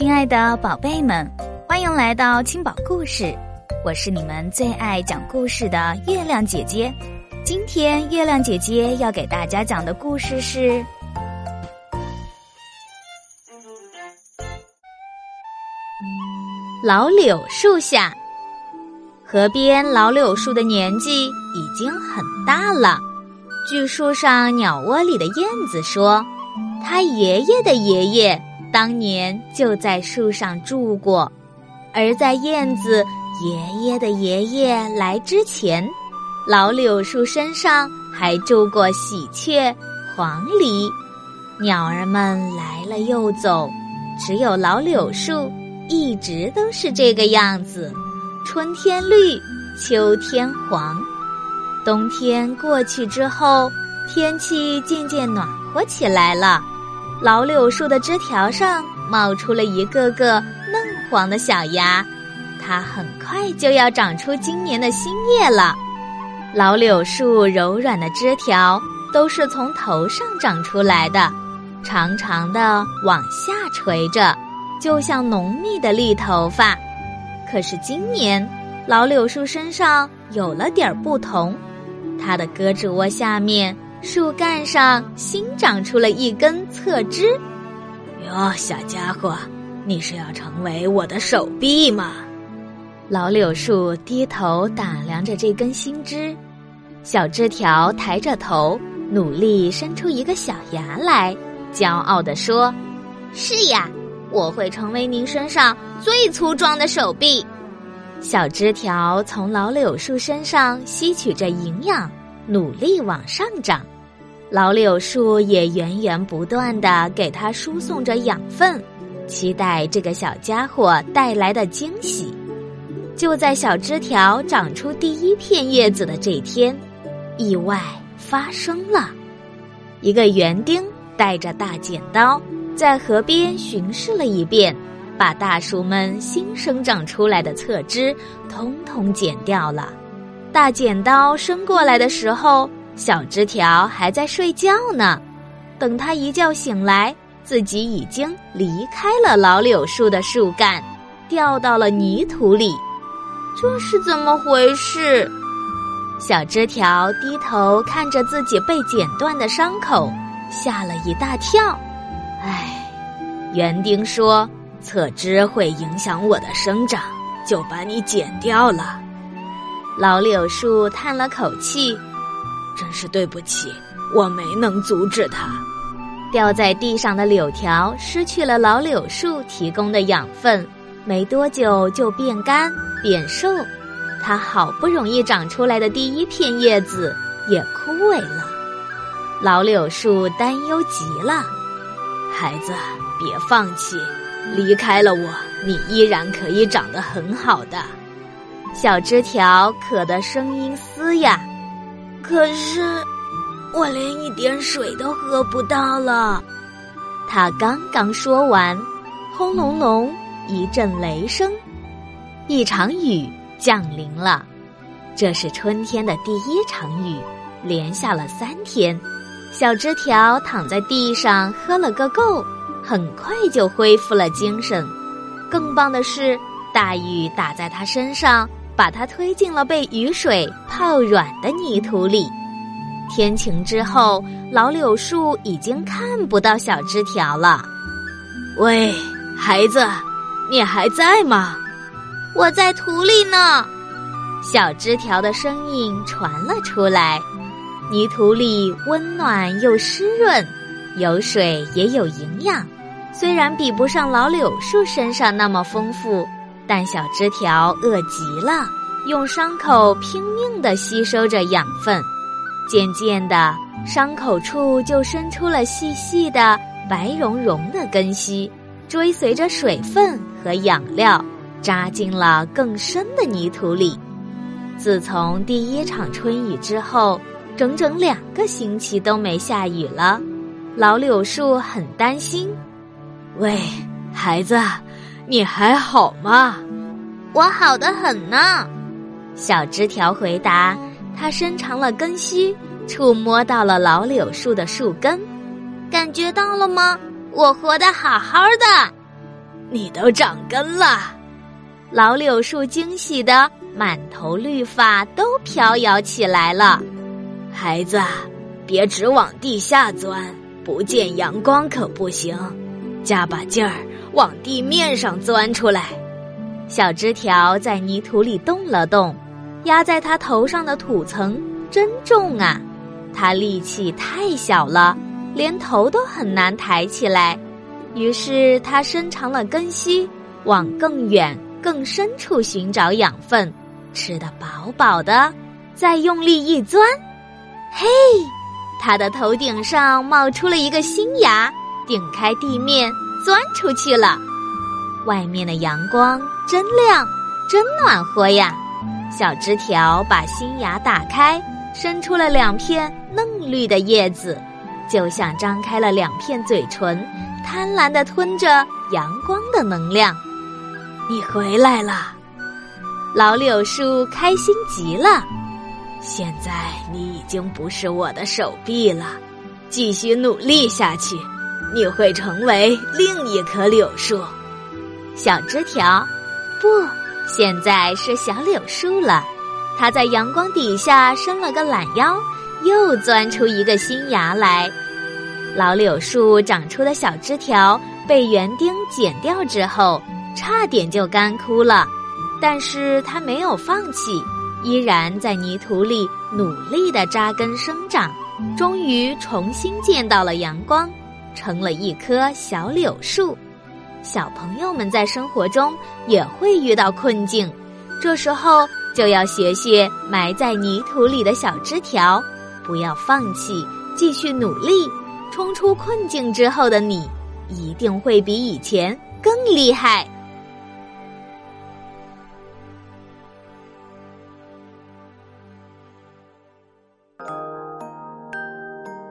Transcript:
亲爱的宝贝们，欢迎来到青宝故事，我是你们最爱讲故事的月亮姐姐。今天月亮姐姐要给大家讲的故事是《老柳树下》。河边老柳树的年纪已经很大了，据树上鸟窝里的燕子说，他爷爷的爷爷。当年就在树上住过，而在燕子爷爷的爷爷来之前，老柳树身上还住过喜鹊、黄鹂。鸟儿们来了又走，只有老柳树一直都是这个样子：春天绿，秋天黄。冬天过去之后，天气渐渐暖和起来了。老柳树的枝条上冒出了一个个嫩黄的小芽，它很快就要长出今年的新叶了。老柳树柔软的枝条都是从头上长出来的，长长的往下垂着，就像浓密的绿头发。可是今年，老柳树身上有了点不同，它的胳肢窝下面。树干上新长出了一根侧枝，哟，小家伙，你是要成为我的手臂吗？老柳树低头打量着这根新枝，小枝条抬着头，努力伸出一个小牙来，骄傲地说：“是呀，我会成为您身上最粗壮的手臂。”小枝条从老柳树身上吸取着营养。努力往上长，老柳树也源源不断的给它输送着养分，期待这个小家伙带来的惊喜。就在小枝条长出第一片叶子的这天，意外发生了。一个园丁带着大剪刀在河边巡视了一遍，把大树们新生长出来的侧枝通通剪掉了。大剪刀伸过来的时候，小枝条还在睡觉呢。等他一觉醒来，自己已经离开了老柳树的树干，掉到了泥土里。这是怎么回事？小枝条低头看着自己被剪断的伤口，吓了一大跳。唉，园丁说侧枝会影响我的生长，就把你剪掉了。老柳树叹了口气：“真是对不起，我没能阻止它。”掉在地上的柳条失去了老柳树提供的养分，没多久就变干变瘦。它好不容易长出来的第一片叶子也枯萎了。老柳树担忧极了：“孩子，别放弃，离开了我，你依然可以长得很好的。”小枝条渴得声音嘶哑，可是我连一点水都喝不到了。他刚刚说完，轰隆隆一阵雷声，一场雨降临了。这是春天的第一场雨，连下了三天。小枝条躺在地上喝了个够，很快就恢复了精神。更棒的是，大雨打在他身上。把它推进了被雨水泡软的泥土里。天晴之后，老柳树已经看不到小枝条了。喂，孩子，你还在吗？我在土里呢。小枝条的声音传了出来。泥土里温暖又湿润，有水也有营养。虽然比不上老柳树身上那么丰富。但小枝条饿极了，用伤口拼命地吸收着养分，渐渐的，伤口处就伸出了细细的白茸茸的根须，追随着水分和养料，扎进了更深的泥土里。自从第一场春雨之后，整整两个星期都没下雨了，老柳树很担心。喂，孩子。你还好吗？我好的很呢。小枝条回答。它伸长了根须，触摸到了老柳树的树根，感觉到了吗？我活得好好的。你都长根了！老柳树惊喜的满头绿发都飘摇起来了。孩子，别只往地下钻，不见阳光可不行。加把劲儿，往地面上钻出来。小枝条在泥土里动了动，压在他头上的土层真重啊！他力气太小了，连头都很难抬起来。于是他伸长了根须，往更远、更深处寻找养分，吃得饱饱的，再用力一钻，嘿，他的头顶上冒出了一个新芽。顶开地面，钻出去了。外面的阳光真亮，真暖和呀！小枝条把新芽打开，伸出了两片嫩绿的叶子，就像张开了两片嘴唇，贪婪地吞着阳光的能量。你回来了，老柳树开心极了。现在你已经不是我的手臂了，继续努力下去。你会成为另一棵柳树，小枝条，不，现在是小柳树了。它在阳光底下伸了个懒腰，又钻出一个新芽来。老柳树长出的小枝条被园丁剪掉之后，差点就干枯了，但是它没有放弃，依然在泥土里努力的扎根生长，终于重新见到了阳光。成了一棵小柳树，小朋友们在生活中也会遇到困境，这时候就要学学埋在泥土里的小枝条，不要放弃，继续努力，冲出困境之后的你，一定会比以前更厉害。